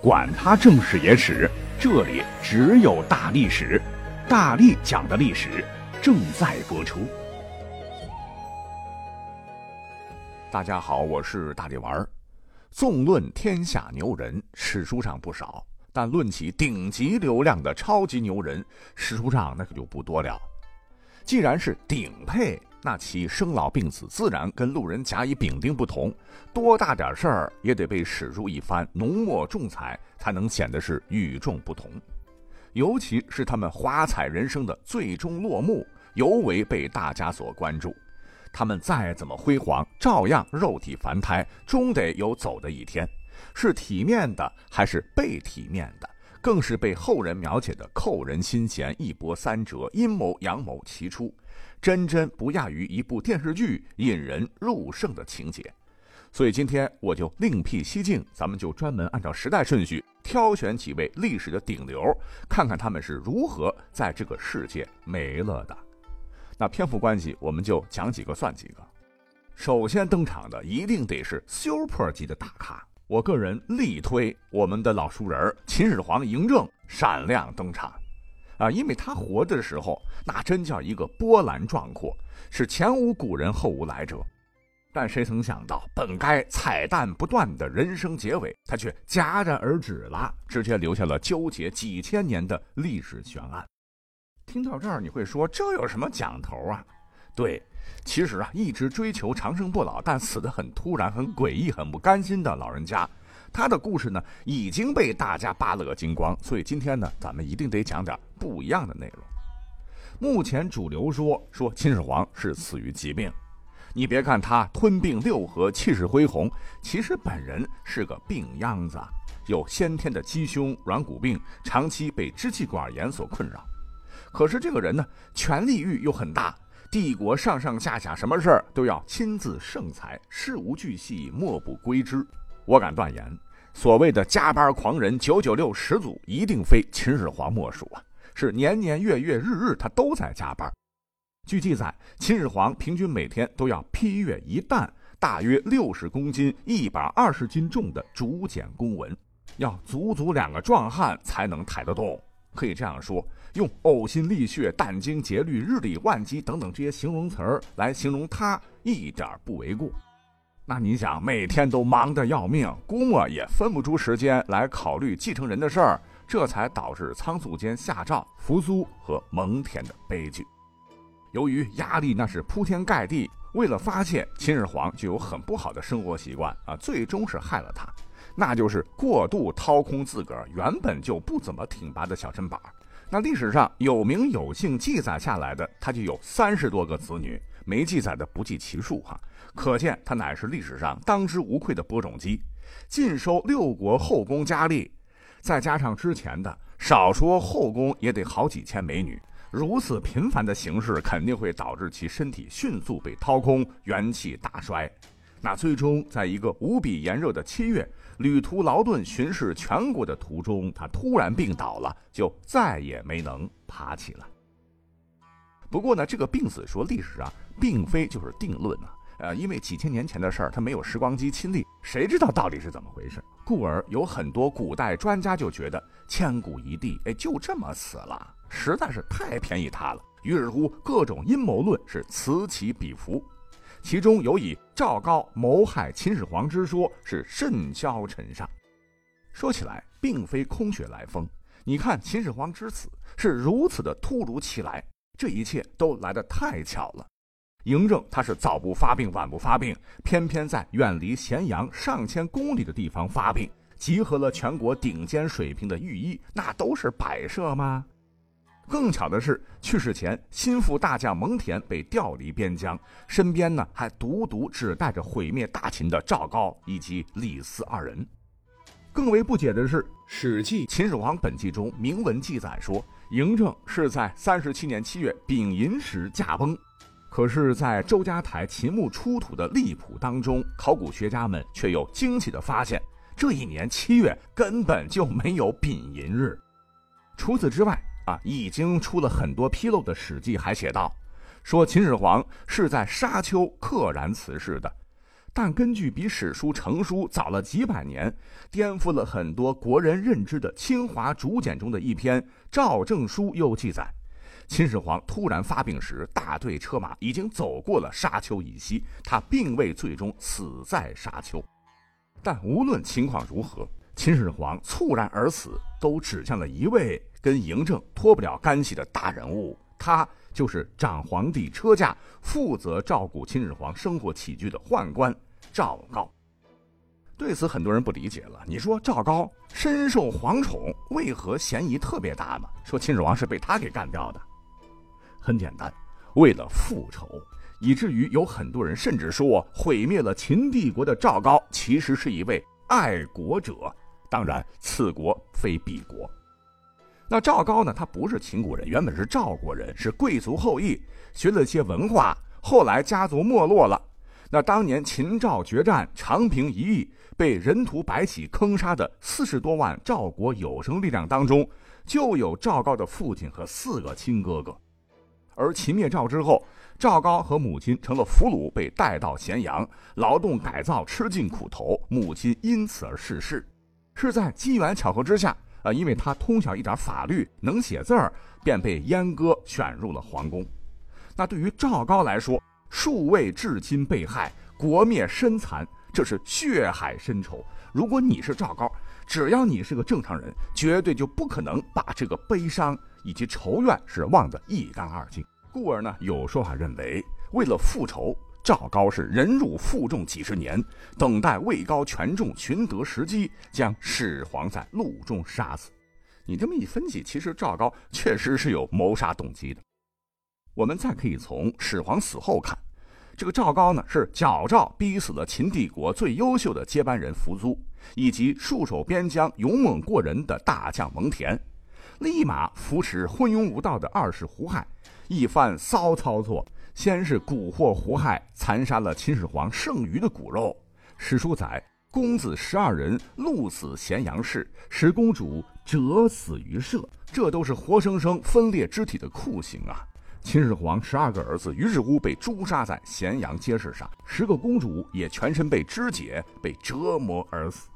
管他正史野史，这里只有大历史，大力讲的历史正在播出。大家好，我是大力丸儿。纵论天下牛人，史书上不少，但论起顶级流量的超级牛人，史书上那可就不多了。既然是顶配。那其生老病死自然跟路人甲乙丙丁不同，多大点事儿也得被史书一番浓墨重彩，才能显得是与众不同。尤其是他们华彩人生的最终落幕，尤为被大家所关注。他们再怎么辉煌，照样肉体凡胎，终得有走的一天。是体面的，还是被体面的，更是被后人描写的扣人心弦，一波三折，阴谋阳谋齐出。真真不亚于一部电视剧引人入胜的情节，所以今天我就另辟蹊径，咱们就专门按照时代顺序挑选几位历史的顶流，看看他们是如何在这个世界没了的。那篇幅关系，我们就讲几个算几个。首先登场的一定得是 super 级的大咖，我个人力推我们的老熟人秦始皇嬴政闪亮登场。啊，因为他活着的时候，那真叫一个波澜壮阔，是前无古人后无来者。但谁曾想到，本该彩蛋不断的人生结尾，他却戛然而止了，直接留下了纠结几千年的历史悬案。听到这儿，你会说这有什么讲头啊？对，其实啊，一直追求长生不老，但死得很突然、很诡异、很不甘心的老人家。他的故事呢已经被大家扒了个精光，所以今天呢，咱们一定得讲点不一样的内容。目前主流说说秦始皇是死于疾病，你别看他吞并六合，气势恢宏，其实本人是个病秧子，有先天的鸡胸软骨病，长期被支气管炎所困扰。可是这个人呢，权力欲又很大，帝国上上下下什么事儿都要亲自圣裁，事无巨细莫不归之。我敢断言，所谓的加班狂人、九九六始祖，一定非秦始皇莫属啊！是年年月月日日，他都在加班。据记载，秦始皇平均每天都要批阅一担，大约六十公斤、一百二十斤重的竹简公文，要足足两个壮汉才能抬得动。可以这样说，用呕心沥血、殚精竭虑、日理万机等等这些形容词儿来形容他，一点不为过。那你想，每天都忙得要命，估摸也分不出时间来考虑继承人的事儿，这才导致仓促间下诏扶苏和蒙恬的悲剧。由于压力那是铺天盖地，为了发泄，秦始皇就有很不好的生活习惯啊，最终是害了他，那就是过度掏空自个儿原本就不怎么挺拔的小身板。那历史上有名有姓记载下来的，他就有三十多个子女，没记载的不计其数哈。可见他乃是历史上当之无愧的播种机，尽收六国后宫佳丽，再加上之前的，少说后宫也得好几千美女。如此频繁的形式，肯定会导致其身体迅速被掏空，元气大衰。那最终在一个无比炎热的七月，旅途劳顿巡视全国的途中，他突然病倒了，就再也没能爬起来。不过呢，这个病死说历史啊，并非就是定论啊。呃，因为几千年前的事儿，他没有时光机亲历，谁知道到底是怎么回事？故而有很多古代专家就觉得千古一帝，哎，就这么死了，实在是太便宜他了。于是乎，各种阴谋论是此起彼伏，其中有以赵高谋害秦始皇之说是甚嚣尘上。说起来，并非空穴来风。你看秦始皇之死是如此的突如其来，这一切都来得太巧了。嬴政他是早不发病晚不发病，偏偏在远离咸阳上千公里的地方发病，集合了全国顶尖水平的御医，那都是摆设吗？更巧的是，去世前心腹大将蒙恬被调离边疆，身边呢还独独只带着毁灭大秦的赵高以及李斯二人。更为不解的是，《史记·秦始皇本纪》中明文记载说，嬴政是在三十七年七月丙寅时驾崩。可是，在周家台秦墓出土的历谱当中，考古学家们却又惊奇的发现：这一年七月根本就没有丙寅日。除此之外，啊，已经出了很多纰漏的《史记》还写道，说秦始皇是在沙丘溘然辞世的。但根据比史书成书早了几百年、颠覆了很多国人认知的《清华竹简》中的一篇《赵正书》又记载，秦始皇突然发病时，大队车马已经走过了沙丘以西，他并未最终死在沙丘。但无论情况如何，秦始皇猝然而死，都指向了一位跟嬴政脱不了干系的大人物，他。就是长皇帝车驾、负责照顾秦始皇生活起居的宦官赵高。对此，很多人不理解了。你说赵高深受皇宠，为何嫌疑特别大呢？说秦始皇是被他给干掉的。很简单，为了复仇，以至于有很多人甚至说，毁灭了秦帝国的赵高其实是一位爱国者。当然，此国非彼国。那赵高呢？他不是秦国人，原本是赵国人，是贵族后裔，学了些文化。后来家族没落了。那当年秦赵决战，长平一役，被人屠白起坑杀的四十多万赵国有生力量当中，就有赵高的父亲和四个亲哥哥。而秦灭赵之后，赵高和母亲成了俘虏，被带到咸阳劳动改造，吃尽苦头，母亲因此而逝世。是在机缘巧合之下。啊，因为他通晓一点法律，能写字儿，便被阉割选入了皇宫。那对于赵高来说，数位至亲被害，国灭身残，这是血海深仇。如果你是赵高，只要你是个正常人，绝对就不可能把这个悲伤以及仇怨是忘得一干二净。故而呢，有说法认为，为了复仇。赵高是忍辱负重几十年，等待位高权重寻得时机，将始皇在路中杀死。你这么一分析，其实赵高确实是有谋杀动机的。我们再可以从始皇死后看，这个赵高呢是矫诏逼死了秦帝国最优秀的接班人扶苏，以及戍守边疆勇猛过人的大将蒙恬，立马扶持昏庸无道的二世胡亥，一番骚操作。先是蛊惑胡亥，残杀了秦始皇剩余的骨肉。史书载，公子十二人戮死咸阳市，使公主折死于社。这都是活生生分裂肢体的酷刑啊！秦始皇十二个儿子于是乎被诛杀在咸阳街市上，十个公主也全身被肢解，被折磨而死。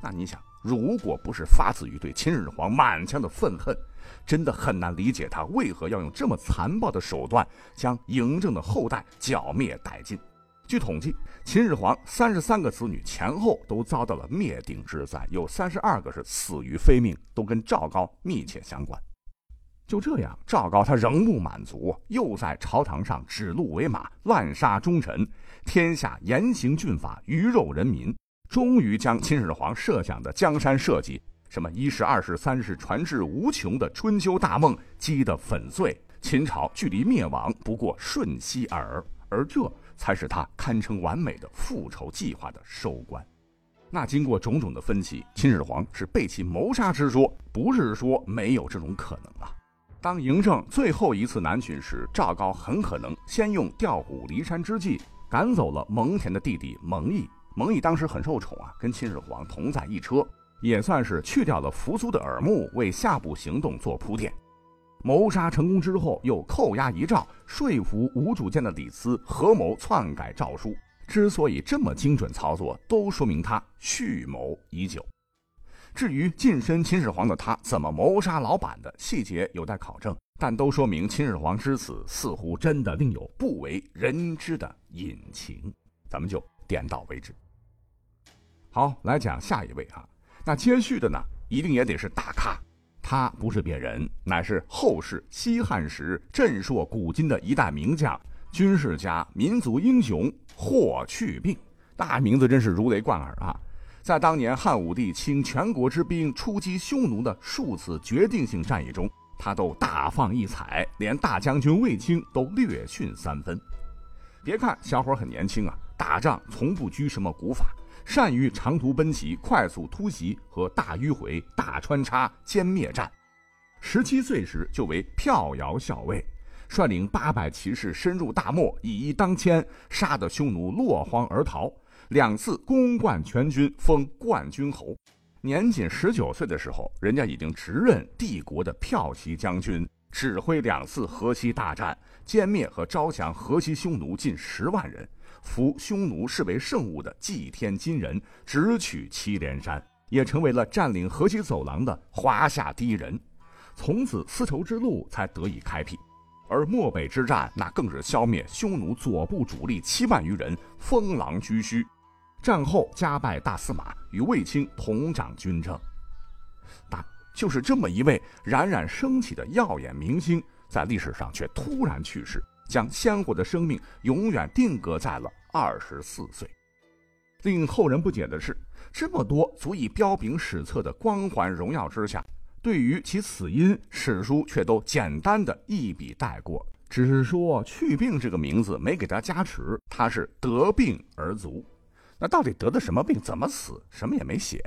那你想，如果不是发自于对秦始皇满腔的愤恨，真的很难理解他为何要用这么残暴的手段将嬴政的后代剿灭殆尽。据统计，秦始皇三十三个子女前后都遭到了灭顶之灾，有三十二个是死于非命，都跟赵高密切相关。就这样，赵高他仍不满足，又在朝堂上指鹿为马，滥杀忠臣，天下严刑峻法，鱼肉人民，终于将秦始皇设想的江山社稷。什么一世、二世、三世，传至无穷的春秋大梦击得粉碎，秦朝距离灭亡不过瞬息耳，而这才是他堪称完美的复仇计划的收官。那经过种种的分析，秦始皇是被其谋杀之说，不是说没有这种可能啊。当嬴政最后一次南巡时，赵高很可能先用调虎离山之计赶走了蒙恬的弟弟蒙毅。蒙毅当时很受宠啊，跟秦始皇同在一车。也算是去掉了扶苏的耳目，为下步行动做铺垫。谋杀成功之后，又扣押遗诏，说服无主见的李斯合谋篡改诏书。之所以这么精准操作，都说明他蓄谋已久。至于近身秦始皇的他怎么谋杀老板的细节有待考证，但都说明秦始皇之死似乎真的另有不为人知的隐情。咱们就点到为止。好，来讲下一位啊。那接续的呢，一定也得是大咖，他不是别人，乃是后世西汉时震烁古今的一代名将、军事家、民族英雄霍去病。大名字真是如雷贯耳啊！在当年汉武帝倾全国之兵出击匈奴的数次决定性战役中，他都大放异彩，连大将军卫青都略逊三分。别看小伙很年轻啊，打仗从不拘什么古法。善于长途奔袭、快速突袭和大迂回、大穿插、歼灭战。十七岁时就为票摇校尉，率领八百骑士深入大漠，以一当千，杀得匈奴落荒而逃。两次攻冠全军，封冠军侯。年仅十九岁的时候，人家已经直任帝国的骠骑将军，指挥两次河西大战，歼灭和招降河西匈奴近十万人。扶匈奴视为圣物的祭天金人，直取祁连山，也成为了占领河西走廊的华夏第一人。从此，丝绸之路才得以开辟。而漠北之战，那更是消灭匈奴左部主力七万余人，封狼居胥。战后加拜大司马，与卫青同掌军政。但就是这么一位冉冉升起的耀眼明星，在历史上却突然去世，将鲜活的生命永远定格在了二十四岁。令后人不解的是，这么多足以彪炳史册的光环荣耀之下，对于其死因，史书却都简单的一笔带过，只是说“去病”这个名字没给他加持，他是得病而卒。那到底得的什么病？怎么死？什么也没写。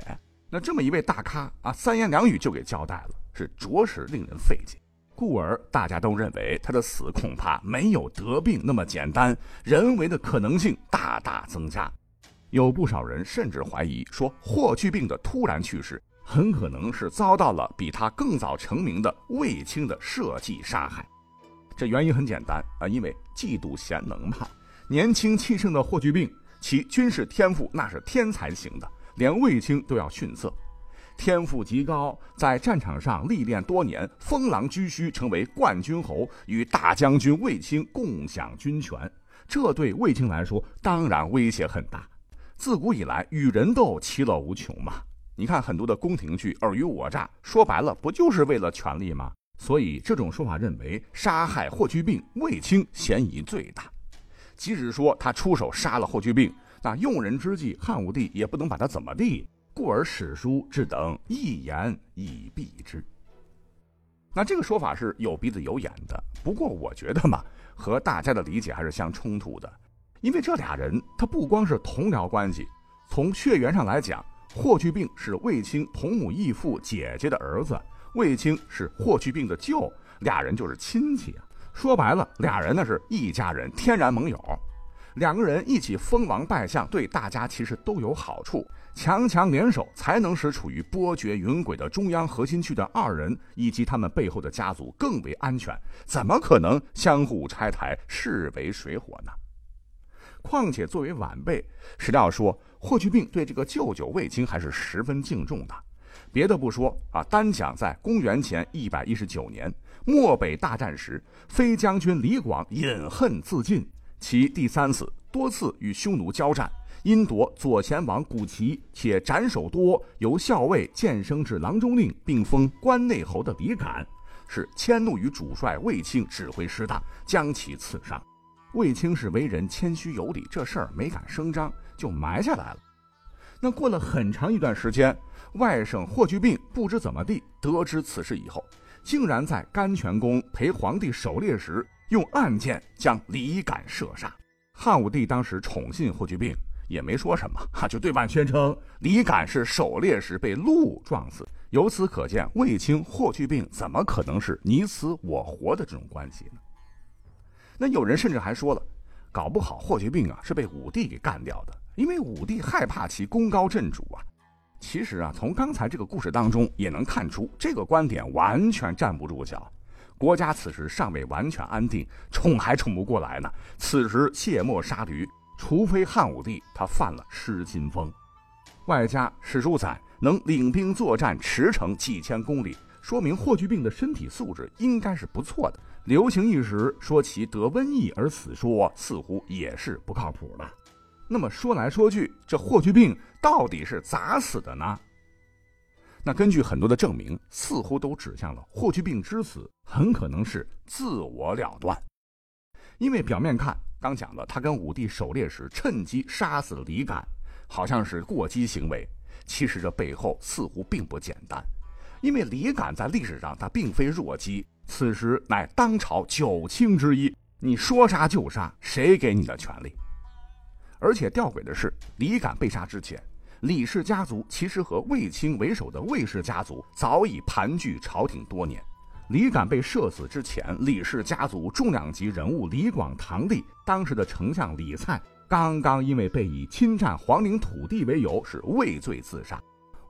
那这么一位大咖啊，三言两语就给交代了，是着实令人费解。故而大家都认为他的死恐怕没有得病那么简单，人为的可能性大大增加。有不少人甚至怀疑说，霍去病的突然去世很可能是遭到了比他更早成名的卫青的设计杀害。这原因很简单啊，因为嫉妒贤能嘛。年轻气盛的霍去病。其军事天赋那是天才型的，连卫青都要逊色。天赋极高，在战场上历练多年，封狼居胥，成为冠军侯，与大将军卫青共享军权。这对卫青来说当然威胁很大。自古以来，与人斗其乐无穷嘛。你看很多的宫廷剧尔虞我诈，说白了不就是为了权力吗？所以这种说法认为杀害霍去病，卫青嫌疑最大。即使说他出手杀了霍去病，那用人之际，汉武帝也不能把他怎么地，故而史书只等一言以蔽之。那这个说法是有鼻子有眼的，不过我觉得嘛，和大家的理解还是相冲突的，因为这俩人他不光是同僚关系，从血缘上来讲，霍去病是卫青同母异父姐姐的儿子，卫青是霍去病的舅，俩人就是亲戚啊。说白了，俩人那是一家人，天然盟友。两个人一起封王拜相，对大家其实都有好处。强强联手，才能使处于波谲云诡的中央核心区的二人以及他们背后的家族更为安全。怎么可能相互拆台，势为水火呢？况且作为晚辈，史料说霍去病对这个舅舅卫青还是十分敬重的。别的不说啊，单讲在公元前一百一十九年。漠北大战时，飞将军李广饮恨自尽。其第三次多次与匈奴交战，因夺左贤王古旗，且斩首多，由校尉晋升至郎中令，并封关内侯的李敢，是迁怒于主帅卫青指挥失当，将其刺杀。卫青是为人谦虚有礼，这事儿没敢声张，就埋下来了。那过了很长一段时间，外甥霍去病不知怎么地得知此事以后。竟然在甘泉宫陪皇帝狩猎时，用暗箭将李敢射杀。汉武帝当时宠信霍去病，也没说什么，哈，就对外宣称李敢是狩猎时被鹿撞死。由此可见，卫青、霍去病怎么可能是你死我活的这种关系呢？那有人甚至还说了，搞不好霍去病啊是被武帝给干掉的，因为武帝害怕其功高震主啊。其实啊，从刚才这个故事当中也能看出，这个观点完全站不住脚。国家此时尚未完全安定，冲还冲不过来呢。此时卸磨杀驴，除非汉武帝他犯了失心疯，外加史书载能领兵作战驰骋几千公里，说明霍去病的身体素质应该是不错的。流行一时说其得瘟疫而死，说似乎也是不靠谱的。那么说来说去，这霍去病到底是咋死的呢？那根据很多的证明，似乎都指向了霍去病之死很可能是自我了断。因为表面看，刚讲了他跟武帝狩猎时趁机杀死了李敢，好像是过激行为。其实这背后似乎并不简单，因为李敢在历史上他并非弱鸡，此时乃当朝九卿之一，你说杀就杀，谁给你的权利？而且吊诡的是，李敢被杀之前，李氏家族其实和卫青为首的卫氏家族早已盘踞朝廷多年。李敢被射死之前，李氏家族重量级人物李广堂弟，当时的丞相李蔡，刚刚因为被以侵占皇陵土地为由是畏罪自杀。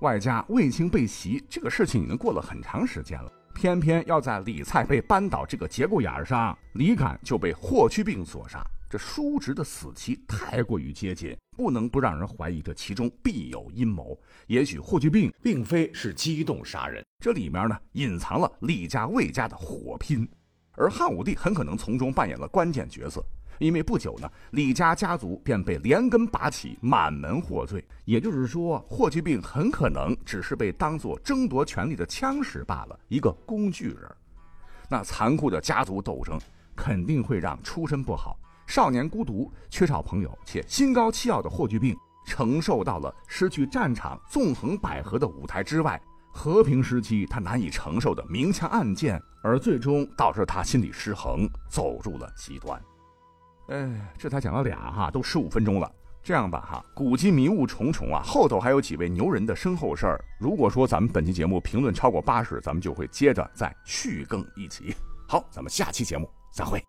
外加卫青被袭这个事情已经过了很长时间了，偏偏要在李蔡被扳倒这个节骨眼上，李敢就被霍去病所杀。这叔侄的死期太过于接近，不能不让人怀疑这其中必有阴谋。也许霍去病并非是激动杀人，这里面呢隐藏了李家魏家的火拼，而汉武帝很可能从中扮演了关键角色。因为不久呢，李家家族便被连根拔起，满门获罪。也就是说，霍去病很可能只是被当作争夺权力的枪使罢了，一个工具人。那残酷的家族斗争肯定会让出身不好。少年孤独、缺少朋友且心高气傲的霍去病，承受到了失去战场纵横捭阖的舞台之外，和平时期他难以承受的明枪暗箭，而最终导致他心理失衡，走入了极端。哎，这才讲了俩哈，都十五分钟了。这样吧哈，古今迷雾重重啊，后头还有几位牛人的身后事儿。如果说咱们本期节目评论超过八十，咱们就会接着再续更一集。好，咱们下期节目再会。